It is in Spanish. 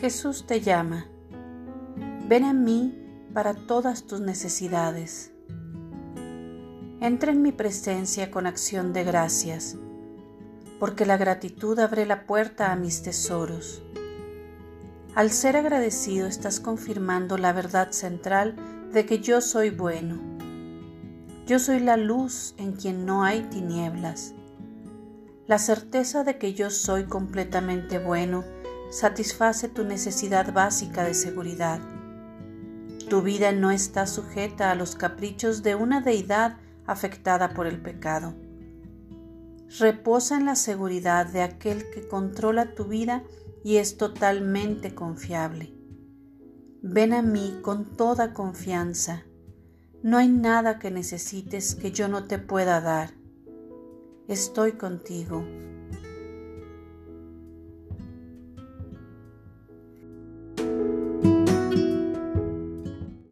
Jesús te llama. Ven a mí para todas tus necesidades. Entra en mi presencia con acción de gracias, porque la gratitud abre la puerta a mis tesoros. Al ser agradecido estás confirmando la verdad central de que yo soy bueno. Yo soy la luz en quien no hay tinieblas. La certeza de que yo soy completamente bueno satisface tu necesidad básica de seguridad. Tu vida no está sujeta a los caprichos de una deidad afectada por el pecado. Reposa en la seguridad de aquel que controla tu vida y es totalmente confiable. Ven a mí con toda confianza. No hay nada que necesites que yo no te pueda dar. Estoy contigo